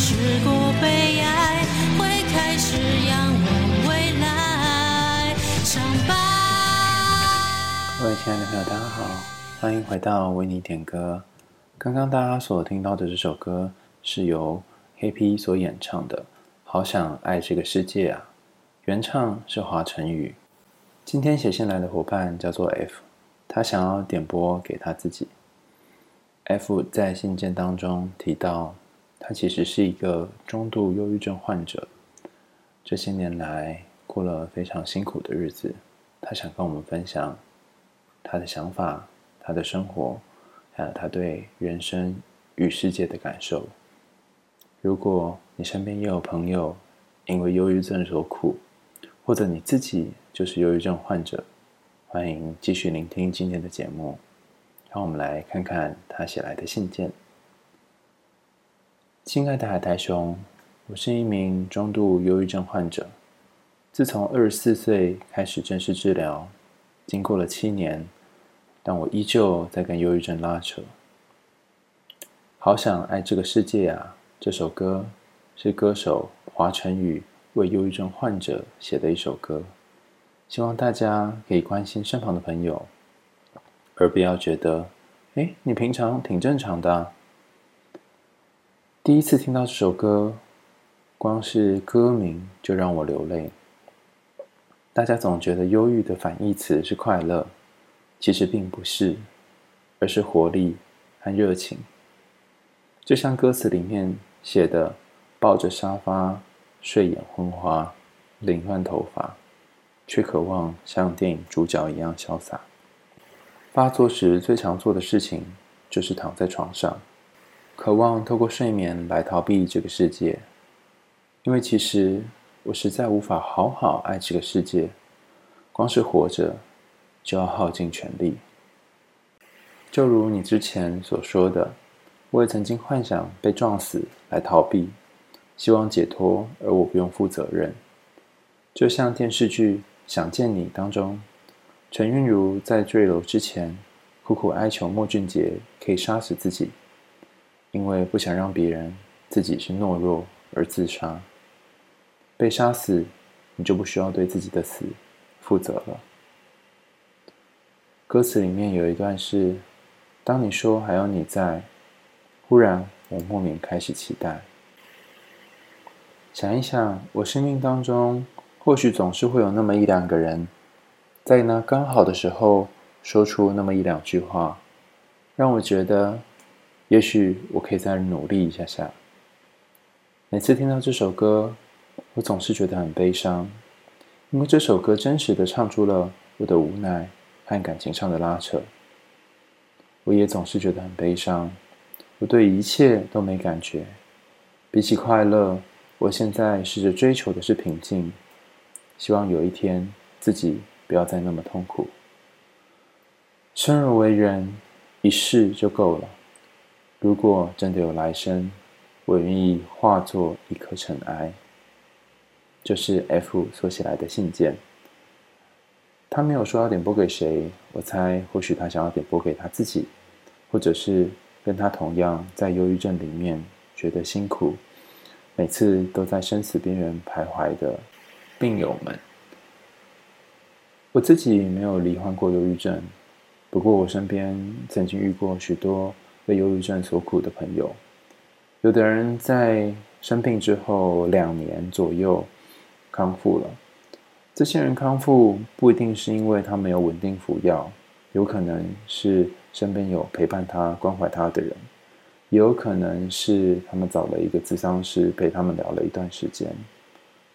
试过悲哀，会开始仰望未来。上班。各位亲爱的朋友，大家好，欢迎回到为你点歌。刚刚大家所听到的这首歌是由黑皮所演唱的《好想爱这个世界啊》，原唱是华晨宇。今天写信来的伙伴叫做 F，他想要点播给他自己。F 在信件当中提到，他其实是一个中度忧郁症患者，这些年来过了非常辛苦的日子。他想跟我们分享他的想法、他的生活，还有他对人生与世界的感受。如果你身边也有朋友因为忧郁症所苦，或者你自己就是忧郁症患者，欢迎继续聆听今天的节目。让我们来看看他写来的信件。亲爱的海苔熊，我是一名中度忧郁症患者，自从二十四岁开始正式治疗，经过了七年，但我依旧在跟忧郁症拉扯。好想爱这个世界啊！这首歌是歌手华晨宇。为忧郁症患者写的一首歌，希望大家可以关心身旁的朋友，而不要觉得，哎，你平常挺正常的啊。第一次听到这首歌，光是歌名就让我流泪。大家总觉得忧郁的反义词是快乐，其实并不是，而是活力和热情。就像歌词里面写的，抱着沙发。睡眼昏花，凌乱头发，却渴望像电影主角一样潇洒。发作时最常做的事情就是躺在床上，渴望透过睡眠来逃避这个世界。因为其实我实在无法好好爱这个世界，光是活着就要耗尽全力。就如你之前所说的，我也曾经幻想被撞死来逃避。希望解脱，而我不用负责任。就像电视剧《想见你》当中，陈韵如在坠楼之前，苦苦哀求莫俊杰可以杀死自己，因为不想让别人自己是懦弱而自杀。被杀死，你就不需要对自己的死负责了。歌词里面有一段是：当你说还有你在，忽然我莫名开始期待。想一想，我生命当中或许总是会有那么一两个人，在那刚好的时候说出那么一两句话，让我觉得，也许我可以再努力一下下。每次听到这首歌，我总是觉得很悲伤，因为这首歌真实的唱出了我的无奈和感情上的拉扯。我也总是觉得很悲伤，我对一切都没感觉，比起快乐。我现在试着追求的是平静，希望有一天自己不要再那么痛苦。生而为人，一世就够了。如果真的有来生，我愿意化作一颗尘埃。这是 F 所写来的信件。他没有说要点播给谁，我猜或许他想要点播给他自己，或者是跟他同样在忧郁症里面觉得辛苦。每次都在生死边缘徘徊的病友们，我自己没有罹患过忧郁症，不过我身边曾经遇过许多被忧郁症所苦的朋友。有的人在生病之后两年左右康复了，这些人康复不一定是因为他没有稳定服药，有可能是身边有陪伴他、关怀他的人。也有可能是他们找了一个咨商师陪他们聊了一段时间，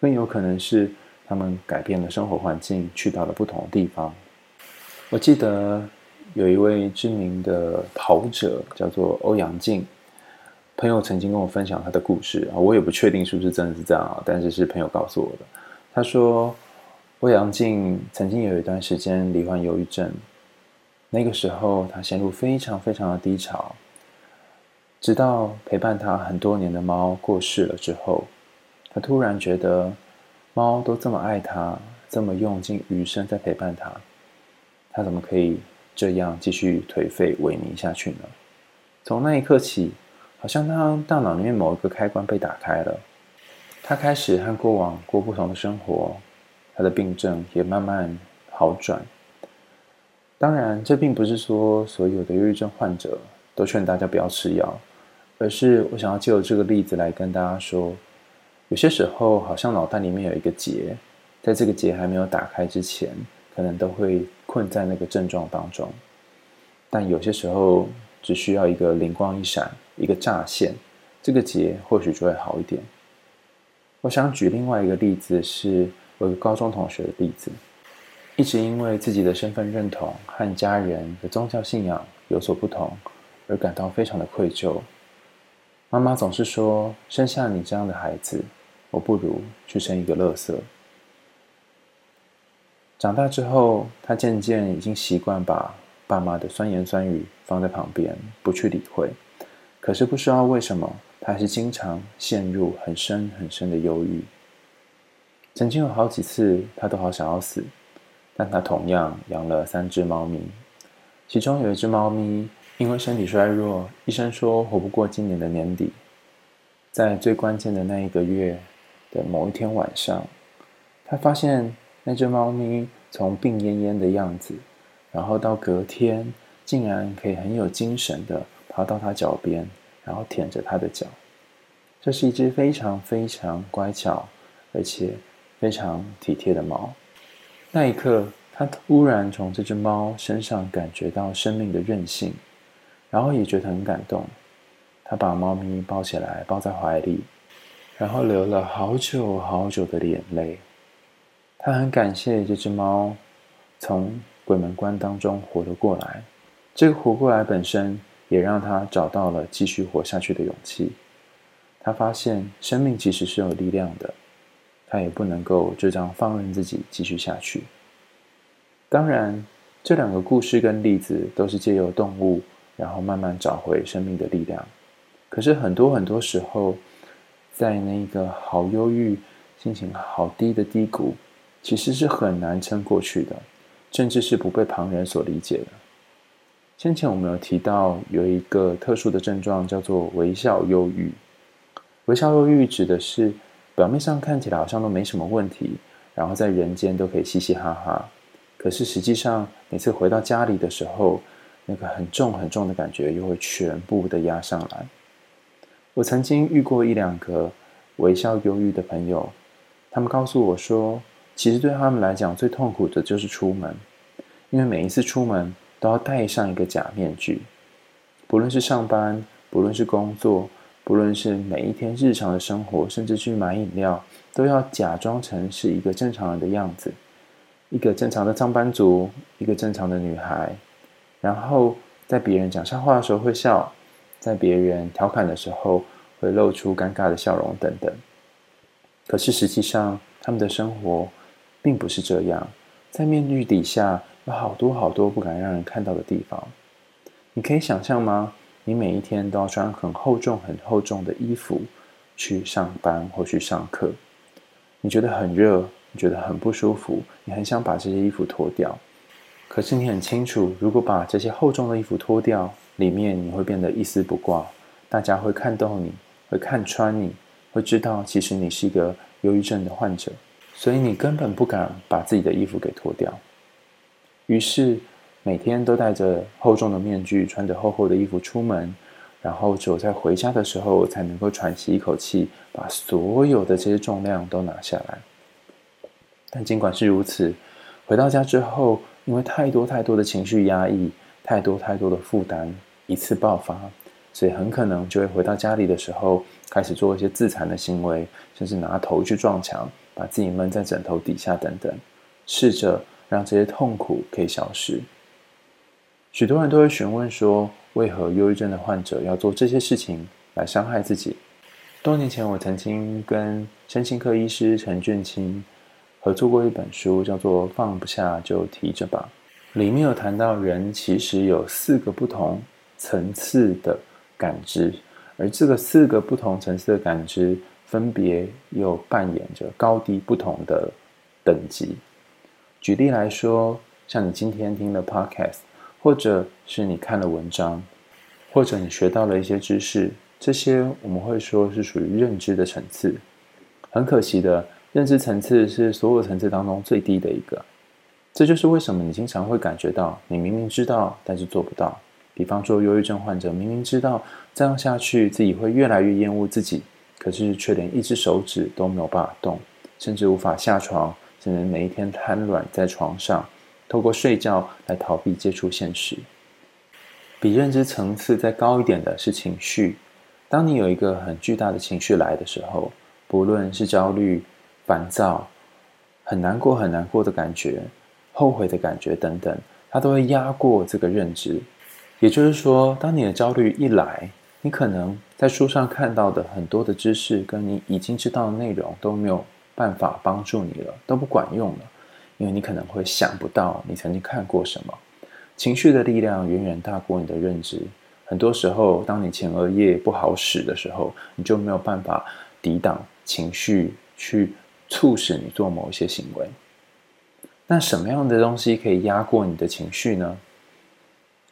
更有可能是他们改变了生活环境，去到了不同的地方。我记得有一位知名的跑者叫做欧阳靖，朋友曾经跟我分享他的故事啊，我也不确定是不是真的是这样啊，但是是朋友告诉我的。他说，欧阳靖曾经有一段时间罹患忧郁症，那个时候他陷入非常非常的低潮。直到陪伴他很多年的猫过世了之后，他突然觉得猫都这么爱他，这么用尽余生在陪伴他，他怎么可以这样继续颓废萎靡下去呢？从那一刻起，好像他大脑里面某一个开关被打开了，他开始和过往过不同的生活，他的病症也慢慢好转。当然，这并不是说所有的忧郁症患者都劝大家不要吃药，而是我想要借由这个例子来跟大家说，有些时候好像脑袋里面有一个结，在这个结还没有打开之前，可能都会困在那个症状当中。但有些时候，只需要一个灵光一闪，一个乍现，这个结或许就会好一点。我想举另外一个例子，是我一个高中同学的例子，一直因为自己的身份认同和家人的宗教信仰有所不同，而感到非常的愧疚。妈妈总是说：“生下你这样的孩子，我不如去生一个垃圾。”长大之后，他渐渐已经习惯把爸妈的酸言酸语放在旁边，不去理会。可是不知道为什么，他还是经常陷入很深很深的忧郁。曾经有好几次，他都好想要死，但他同样养了三只猫咪，其中有一只猫咪因为身体衰弱，医生说活不过今年的年底。在最关键的那一个月的某一天晚上，他发现那只猫咪从病恹恹的样子。然后到隔天，竟然可以很有精神的爬到他脚边，然后舔着他的脚。这是一只非常非常乖巧，而且非常体贴的猫。那一刻，他突然从这只猫身上感觉到生命的韧性，然后也觉得很感动。他把猫咪抱起来，抱在怀里，然后流了好久好久的眼泪。他很感谢这只猫，从鬼门关当中活了过来，这个活过来本身也让他找到了继续活下去的勇气。他发现生命其实是有力量的，他也不能够就这样放任自己继续下去。当然，这两个故事跟例子都是借由动物，然后慢慢找回生命的力量。可是很多很多时候，在那个好忧郁、心情好低的低谷，其实是很难撑过去的。甚至是不被旁人所理解的。先前我们有提到有一个特殊的症状叫做微笑忧郁。微笑忧郁指的是表面上看起来好像都没什么问题，然后在人间都可以嘻嘻哈哈，可是实际上每次回到家里的时候，那个很重很重的感觉又会全部的压上来。我曾经遇过一两个微笑忧郁的朋友，他们告诉我说，其实对他们来讲，最痛苦的就是出门，因为每一次出门都要戴上一个假面具，不论是上班，不论是工作，不论是每一天日常的生活，甚至去买饮料，都要假装成是一个正常人的样子，一个正常的上班族，一个正常的女孩，然后在别人讲笑话的时候会笑，在别人调侃的时候会露出尴尬的笑容等等。可是实际上，他们的生活。并不是这样，在面具底下有好多好多不敢让人看到的地方。你可以想象吗？你每一天都要穿很厚重、很厚重的衣服去上班或去上课，你觉得很热，你觉得很不舒服，你很想把这些衣服脱掉。可是你很清楚，如果把这些厚重的衣服脱掉，里面你会变得一丝不挂，大家会看到你，会看穿你，会知道其实你是一个忧郁症的患者。所以你根本不敢把自己的衣服给脱掉，于是每天都戴着厚重的面具，穿着厚厚的衣服出门，然后只有在回家的时候才能够喘息一口气，把所有的这些重量都拿下来。但尽管是如此，回到家之后，因为太多太多的情绪压抑，太多太多的负担一次爆发，所以很可能就会回到家里的时候，开始做一些自残的行为，甚至拿头去撞墙。把自己闷在枕头底下，等等，试着让这些痛苦可以消失。许多人都会询问说，为何忧郁症的患者要做这些事情来伤害自己？多年前，我曾经跟身心科医师陈俊清合作过一本书，叫做《放不下就提着吧》，里面有谈到人其实有四个不同层次的感知，而这个四个不同层次的感知。分别又扮演着高低不同的等级。举例来说，像你今天听了 Podcast，或者是你看了文章，或者你学到了一些知识，这些我们会说是属于认知的层次。很可惜的，认知层次是所有层次当中最低的一个。这就是为什么你经常会感觉到，你明明知道，但是做不到。比方说，忧郁症患者明明知道这样下去自己会越来越厌恶自己，可是却连一只手指都没有办法动，甚至无法下床，只能每一天瘫软在床上，透过睡觉来逃避接触现实。比认知层次再高一点的是情绪。当你有一个很巨大的情绪来的时候，不论是焦虑、烦躁、很难过、很难过的感觉、后悔的感觉等等，它都会压过这个认知。也就是说，当你的焦虑一来，你可能在书上看到的很多的知识，跟你已经知道的内容都没有办法帮助你了，都不管用了，因为你可能会想不到你曾经看过什么。情绪的力量远远大过你的认知。很多时候，当你前额叶不好使的时候，你就没有办法抵挡情绪，去促使你做某一些行为。那什么样的东西可以压过你的情绪呢？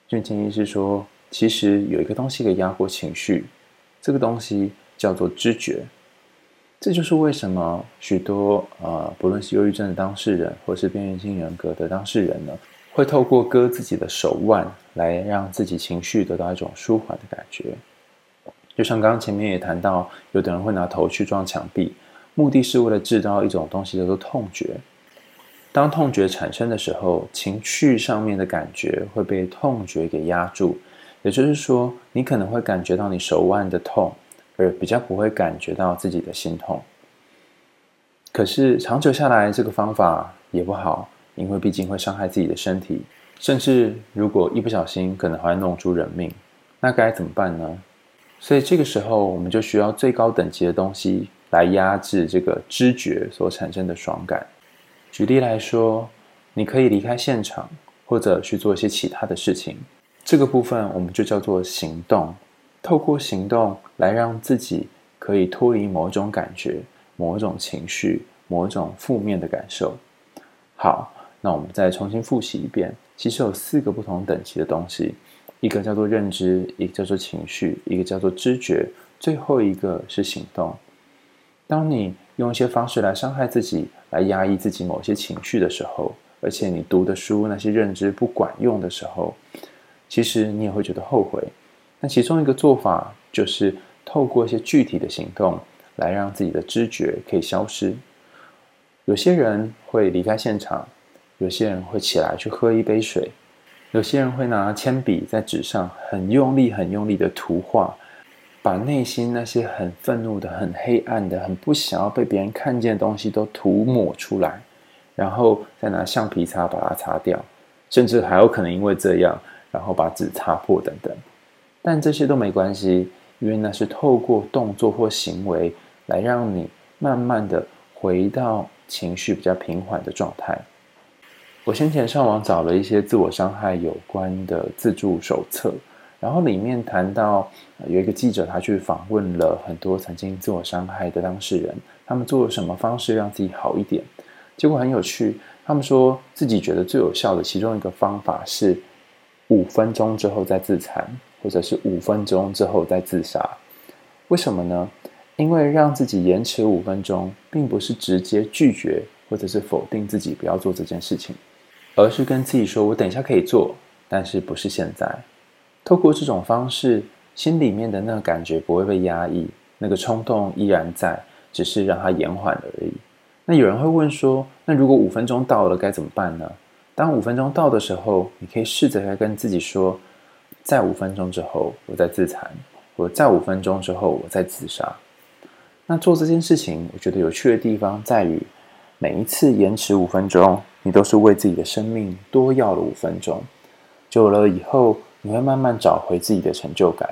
俊清医师说，其实有一个东西可以压过情绪，这个东西叫做知觉。这就是为什么许多呃，不论是忧郁症的当事人，或是边缘性人格的当事人呢，会透过割自己的手腕来让自己情绪得到一种舒缓的感觉。就像刚刚前面也谈到，有的人会拿头去撞墙壁，目的是为了制造一种东西叫做痛觉。当痛觉产生的时候，情绪上面的感觉会被痛觉给压住，也就是说，你可能会感觉到你手腕的痛，而比较不会感觉到自己的心痛。可是长久下来，这个方法也不好，因为毕竟会伤害自己的身体，甚至如果一不小心，可能还会弄出人命。那该怎么办呢？所以这个时候，我们就需要最高等级的东西来压制这个知觉所产生的爽感。举例来说，你可以离开现场，或者去做一些其他的事情。这个部分我们就叫做行动。透过行动来让自己可以脱离某种感觉、某种情绪、某种负面的感受。好，那我们再重新复习一遍。其实有四个不同等级的东西，一个叫做认知，一个叫做情绪，一个叫做知觉，最后一个是行动。当你用一些方式来伤害自己，来压抑自己某些情绪的时候，而且你读的书那些认知不管用的时候，其实你也会觉得后悔。那其中一个做法就是透过一些具体的行动来让自己的知觉可以消失。有些人会离开现场，有些人会起来去喝一杯水，有些人会拿铅笔在纸上很用力、很用力的涂画。把内心那些很愤怒的、很黑暗的、很不想要被别人看见的东西都涂抹出来，然后再拿橡皮擦把它擦掉，甚至还有可能因为这样，然后把纸擦破等等。但这些都没关系，因为那是透过动作或行为来让你慢慢的回到情绪比较平缓的状态。我先前上网找了一些自我伤害有关的自助手册。然后里面谈到，有一个记者，他去访问了很多曾经自我伤害的当事人，他们做了什么方式让自己好一点？结果很有趣，他们说自己觉得最有效的其中一个方法是五分钟之后再自残，或者是五分钟之后再自杀。为什么呢？因为让自己延迟五分钟，并不是直接拒绝或者是否定自己不要做这件事情，而是跟自己说：“我等一下可以做，但是不是现在。”透过这种方式，心里面的那个感觉不会被压抑，那个冲动依然在，只是让它延缓而已。那有人会问说：“那如果五分钟到了该怎么办呢？”当五分钟到的时候，你可以试着来跟自己说：“再五分钟之后，我再自残；我再五分钟之后，我再自杀。”那做这件事情，我觉得有趣的地方在于，每一次延迟五分钟，你都是为自己的生命多要了五分钟。久了以后，你会慢慢找回自己的成就感。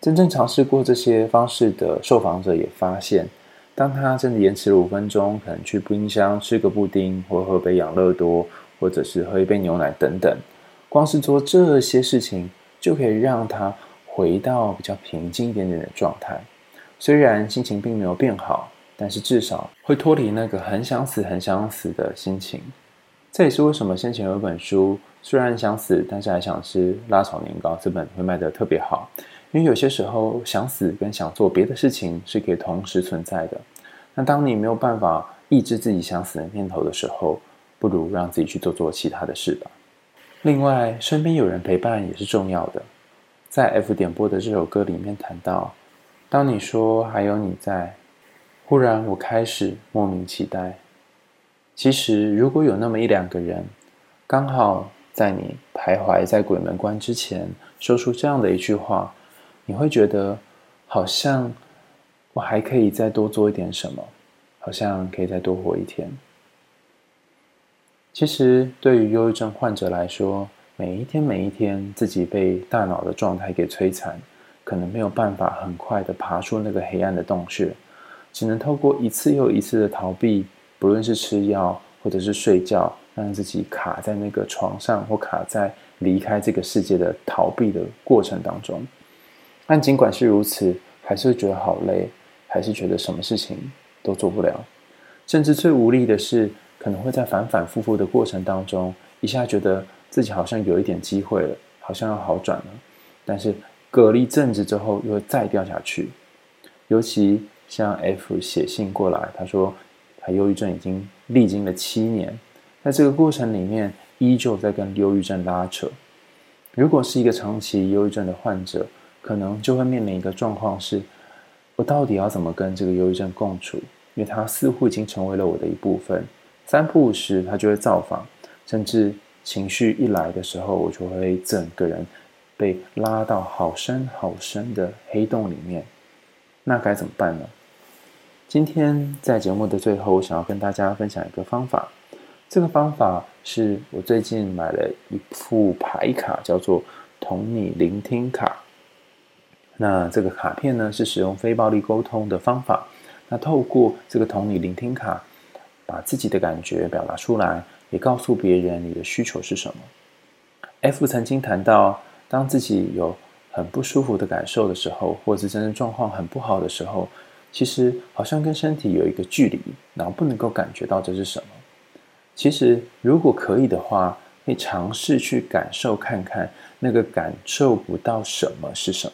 真正尝试过这些方式的受访者也发现，当他真的延迟了五分钟，可能去冰箱吃个布丁，或喝杯养乐多，或者是喝一杯牛奶等等，光是做这些事情，就可以让他回到比较平静一点点的状态。虽然心情并没有变好，但是至少会脱离那个很想死、很想死的心情。这也是为什么先前有一本书。虽然想死，但是还想吃辣炒年糕。这本会卖得特别好，因为有些时候想死跟想做别的事情是可以同时存在的。那当你没有办法抑制自己想死的念头的时候，不如让自己去做做其他的事吧。另外，身边有人陪伴也是重要的。在 F 点播的这首歌里面谈到，当你说还有你在，忽然我开始莫名期待。其实，如果有那么一两个人，刚好在你徘徊在鬼门关之前，说出这样的一句话。你会觉得好像我还可以再多做一点什么，好像可以再多活一天。其实，对于忧郁症患者来说，每一天每一天自己被大脑的状态给摧残，可能没有办法很快的爬出那个黑暗的洞穴，只能透过一次又一次的逃避，不论是吃药或者是睡觉，让自己卡在那个床上或卡在离开这个世界的逃避的过程当中。但尽管是如此，还是会觉得好累，还是觉得什么事情都做不了，甚至最无力的是，可能会在反反复复的过程当中，一下觉得自己好像有一点机会了，好像要好转了，但是隔了一阵子之后又会再掉下去。尤其像 F 写信过来，他说他忧郁症已经历经了七年，在这个过程里面依旧在跟忧郁症拉扯。如果是一个长期忧郁症的患者，可能就会面临一个状况是：我到底要怎么跟这个忧郁症共处？因为它似乎已经成为了我的一部分。三不五时，它就会造访，甚至情绪一来的时候，我就会整个人被拉到好深好深的黑洞里面。那该怎么办呢？今天在节目的最后，我想要跟大家分享一个方法。这个方法是我最近买了一副牌卡，叫做“同你聆听卡”。那这个卡片呢，是使用非暴力沟通的方法。那透过这个同你聆听卡，把自己的感觉表达出来，也告诉别人你的需求是什么。F 曾经谈到，当自己有很不舒服的感受的时候，或是真正状况很不好的时候，其实好像跟身体有一个距离，然后不能够感觉到这是什么。其实如果可以的话，可以尝试去感受看看，那个感受不到什么是什么。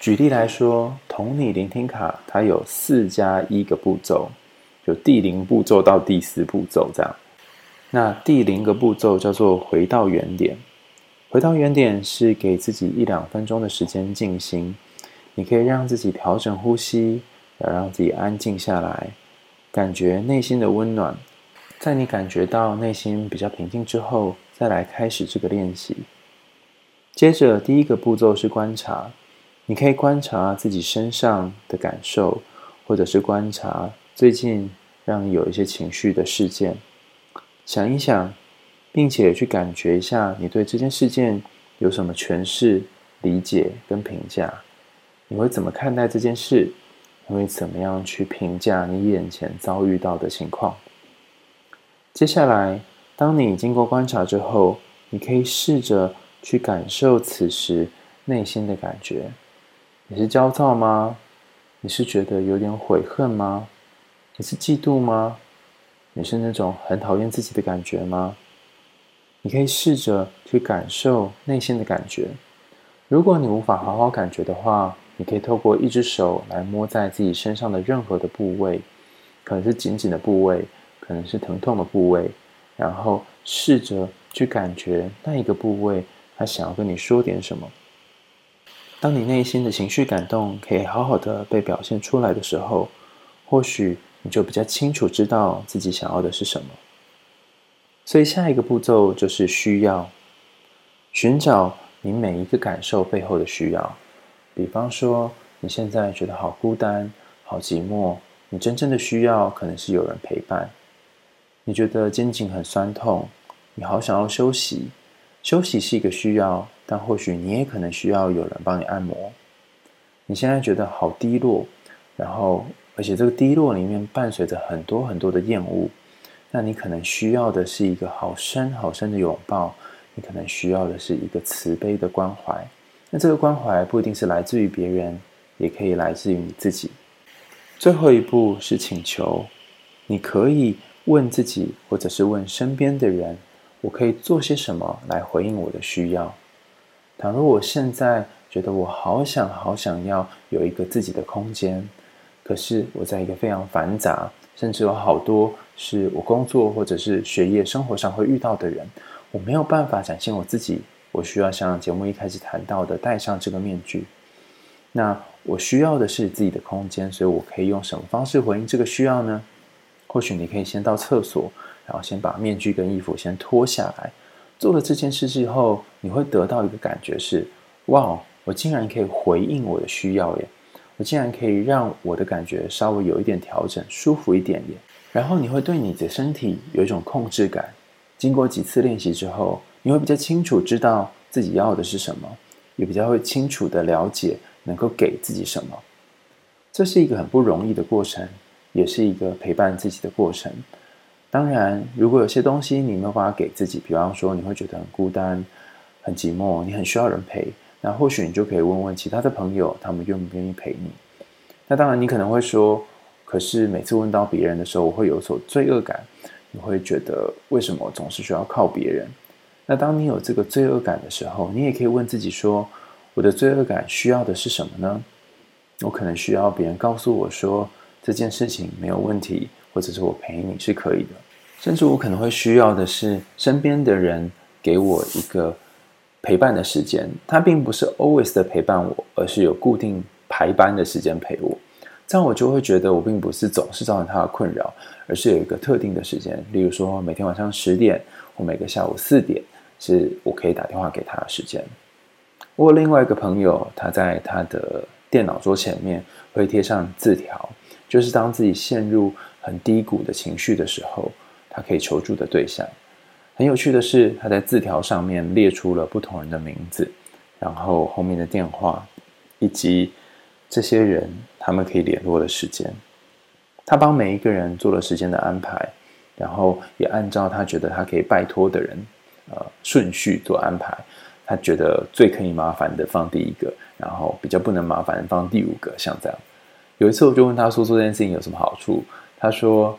举例来说，同你聆听卡，它有四加一个步骤，就第零步骤到第四步骤这样。那第零个步骤叫做回到原点，回到原点是给自己一两分钟的时间静心，你可以让自己调整呼吸，要让自己安静下来，感觉内心的温暖。在你感觉到内心比较平静之后，再来开始这个练习。接着第一个步骤是观察。你可以观察自己身上的感受，或者是观察最近让你有一些情绪的事件，想一想，并且去感觉一下你对这件事件有什么诠释、理解跟评价。你会怎么看待这件事？你会怎么样去评价你眼前遭遇到的情况？接下来，当你经过观察之后，你可以试着去感受此时内心的感觉。你是焦躁吗？你是觉得有点悔恨吗？你是嫉妒吗？你是那种很讨厌自己的感觉吗？你可以试着去感受内心的感觉。如果你无法好好感觉的话，你可以透过一只手来摸在自己身上的任何的部位，可能是紧紧的部位，可能是疼痛的部位，然后试着去感觉那一个部位，它想要跟你说点什么。当你内心的情绪感动可以好好的被表现出来的时候，或许你就比较清楚知道自己想要的是什么。所以下一个步骤就是需要，寻找你每一个感受背后的需要。比方说，你现在觉得好孤单、好寂寞，你真正的需要可能是有人陪伴。你觉得肩颈很酸痛，你好想要休息。休息是一个需要，但或许你也可能需要有人帮你按摩。你现在觉得好低落，然后而且这个低落里面伴随着很多很多的厌恶，那你可能需要的是一个好深好深的拥抱，你可能需要的是一个慈悲的关怀。那这个关怀不一定是来自于别人，也可以来自于你自己。最后一步是请求，你可以问自己，或者是问身边的人。我可以做些什么来回应我的需要？倘若我现在觉得我好想好想要有一个自己的空间。可是我在一个非常繁杂，甚至有好多是我工作或者是学业、生活上会遇到的人，我没有办法展现我自己。我需要像节目一开始谈到的，戴上这个面具。那我需要的是自己的空间，所以我可以用什么方式回应这个需要呢？或许你可以先到厕所，然后先把面具跟衣服先脱下来。做了这件事之后，你会得到一个感觉是：哇，我竟然可以回应我的需要耶！我竟然可以让我的感觉稍微有一点调整，舒服一点耶。然后你会对你的身体有一种控制感。经过几次练习之后，你会比较清楚知道自己要的是什么，也比较会清楚地了解能够给自己什么。这是一个很不容易的过程，也是一个陪伴自己的过程。当然，如果有些东西你没有办法给自己，比方说你会觉得很孤单、很寂寞，你很需要人陪，那或许你就可以问问其他的朋友，他们愿不愿意陪你。那当然，你可能会说，可是每次问到别人的时候，我会有所罪恶感，你会觉得为什么总是需要靠别人？那当你有这个罪恶感的时候，你也可以问自己说，我的罪恶感需要的是什么呢？我可能需要别人告诉我说这件事情没有问题。或者是我陪你是可以的，甚至我可能会需要的是身边的人给我一个陪伴的时间，他并不是 always 的陪伴我，而是有固定排班的时间陪我，这样我就会觉得我并不是总是造成他的困扰，而是有一个特定的时间，例如说每天晚上十点或每个下午四点是我可以打电话给他的时间。我另外一个朋友，他在他的电脑桌前面会贴上字条，就是当自己陷入很低谷的情绪的时候，他可以求助的对象。很有趣的是，他在字条上面列出了不同人的名字，然后后面的电话，以及这些人他们可以联络的时间。他帮每一个人做了时间的安排，然后也按照他觉得他可以拜托的人，呃，顺序做安排。他觉得最可以麻烦的放第一个，然后比较不能麻烦放第五个，像这样。有一次我就问他说，做这件事情有什么好处？他说：“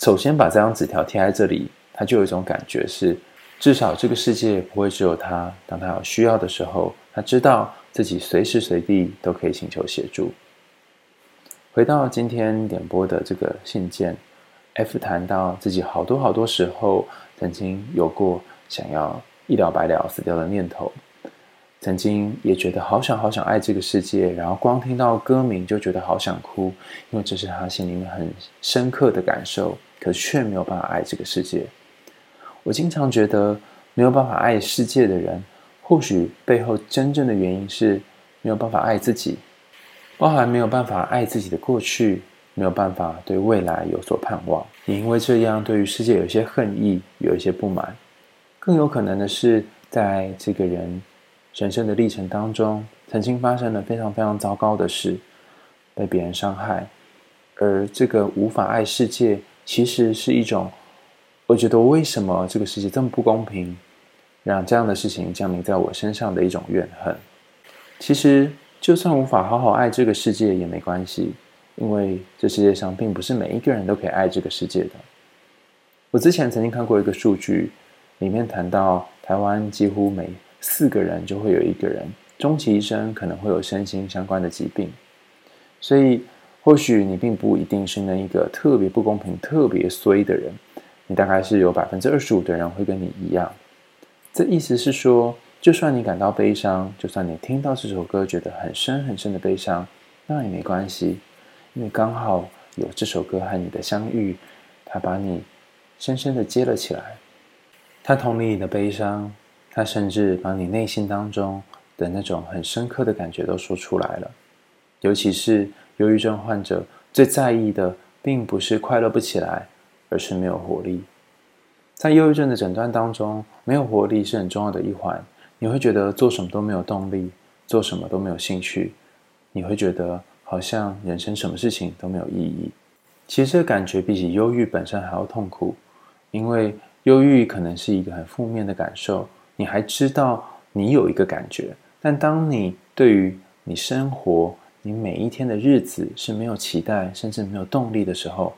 首先把这张纸条贴在这里，他就有一种感觉是，至少这个世界不会只有他。当他有需要的时候，他知道自己随时随地都可以请求协助。”回到今天点播的这个信件，F 谈到自己好多好多时候曾经有过想要一了百了、死掉的念头。曾经也觉得好想好想爱这个世界，然后光听到歌名就觉得好想哭，因为这是他心里面很深刻的感受，可却没有办法爱这个世界。我经常觉得没有办法爱世界的人，或许背后真正的原因是没有办法爱自己，包含没有办法爱自己的过去，没有办法对未来有所盼望，也因为这样对于世界有一些恨意，有一些不满。更有可能的是，在这个人。人生的历程当中，曾经发生了非常非常糟糕的事，被别人伤害，而这个无法爱世界，其实是一种，我觉得为什么这个世界这么不公平，让这样的事情降临在我身上的一种怨恨。其实，就算无法好好爱这个世界也没关系，因为这世界上并不是每一个人都可以爱这个世界的。我之前曾经看过一个数据，里面谈到台湾几乎每四个人就会有一个人，终其一生可能会有身心相关的疾病，所以或许你并不一定是那一个特别不公平、特别衰的人，你大概是有百分之二十五的人会跟你一样。这意思是说，就算你感到悲伤，就算你听到这首歌觉得很深很深的悲伤，那也没关系，因为刚好有这首歌和你的相遇，它把你深深的接了起来，它同理你的悲伤。他甚至把你内心当中的那种很深刻的感觉都说出来了，尤其是忧郁症患者最在意的，并不是快乐不起来，而是没有活力。在忧郁症的诊断当中，没有活力是很重要的一环。你会觉得做什么都没有动力，做什么都没有兴趣，你会觉得好像人生什么事情都没有意义。其实这感觉比起忧郁本身还要痛苦，因为忧郁可能是一个很负面的感受。你还知道你有一个感觉，但当你对于你生活、你每一天的日子是没有期待，甚至没有动力的时候，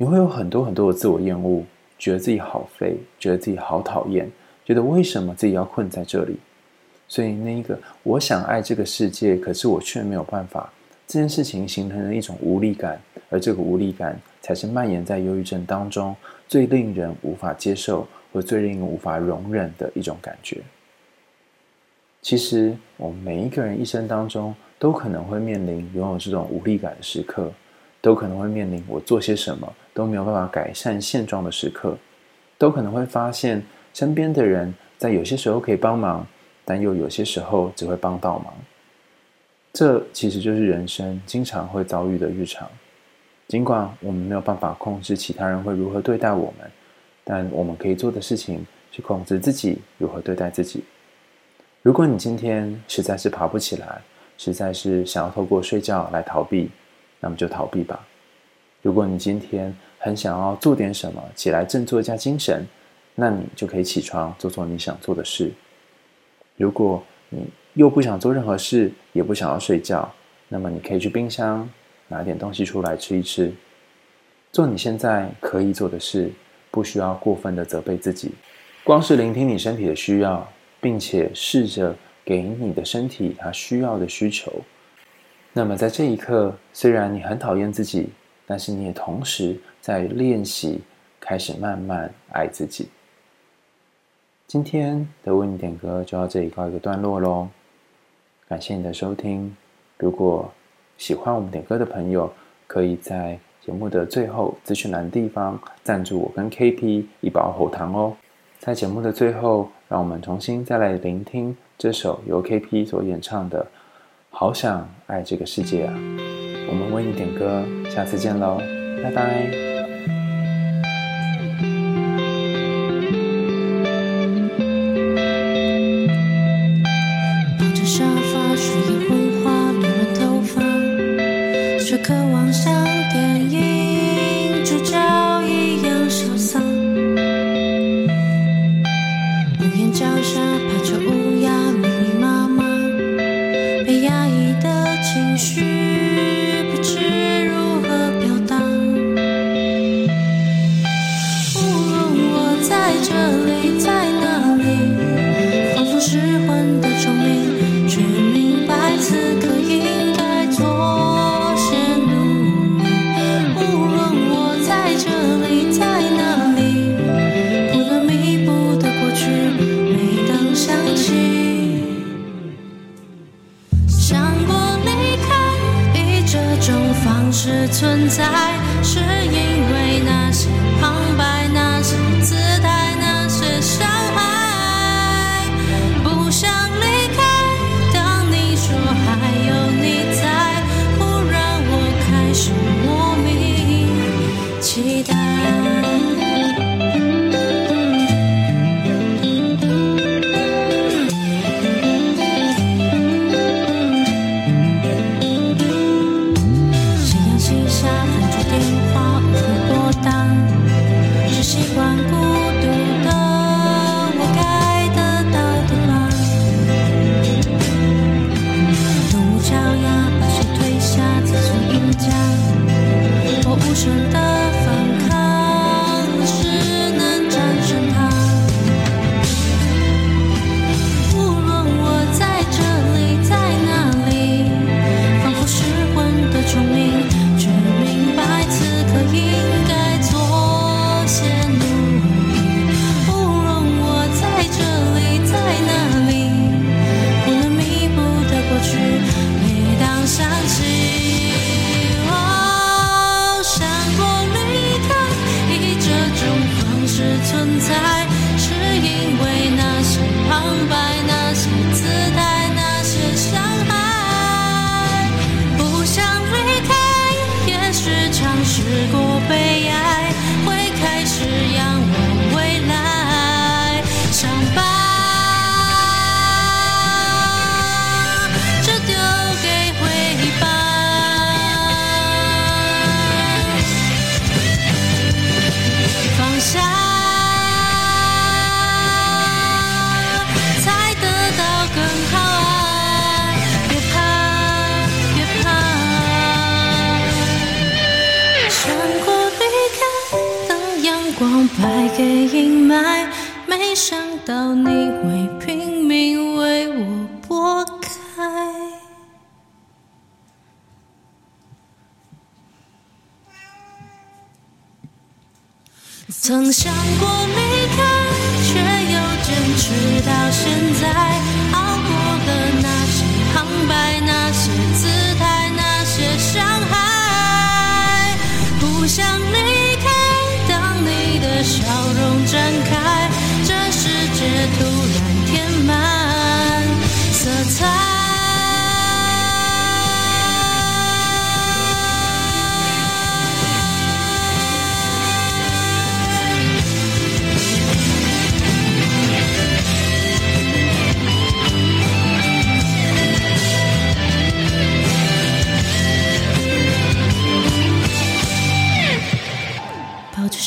你会有很多很多的自我厌恶，觉得自己好废，觉得自己好讨厌，觉得为什么自己要困在这里？所以那一个我想爱这个世界，可是我却没有办法，这件事情形成了一种无力感，而这个无力感才是蔓延在忧郁症当中最令人无法接受或最令人无法容忍的一种感觉。其实，我们每一个人一生当中都可能会面临拥有这种无力感的时刻，都可能会面临我做些什么都没有办法改善现状的时刻，都可能会发现身边的人在有些时候可以帮忙。但又有些时候只会帮倒忙，这其实就是人生经常会遭遇的日常。尽管我们没有办法控制其他人会如何对待我们，但我们可以做的事情是控制自己如何对待自己。如果你今天实在是爬不起来，实在是想要透过睡觉来逃避，那么就逃避吧。如果你今天很想要做点什么，起来振作一下精神，那你就可以起床做做你想做的事。如果你又不想做任何事，也不想要睡觉，那么你可以去冰箱拿点东西出来吃一吃，做你现在可以做的事，不需要过分的责备自己。光是聆听你身体的需要，并且试着给你的身体它需要的需求，那么在这一刻，虽然你很讨厌自己，但是你也同时在练习开始慢慢爱自己。今天的为你点歌就到这里告一个段落喽，感谢你的收听。如果喜欢我们点歌的朋友，可以在节目的最后资讯栏地方赞助我跟 KP 一包喉糖哦。在节目的最后，让我们重新再来聆听这首由 KP 所演唱的《好想爱这个世界》啊。我们为你点歌，下次见喽，拜拜。压抑的情绪。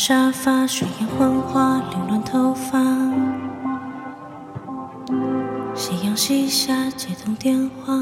沙发睡眼昏花凌乱头发。夕阳西下接通电话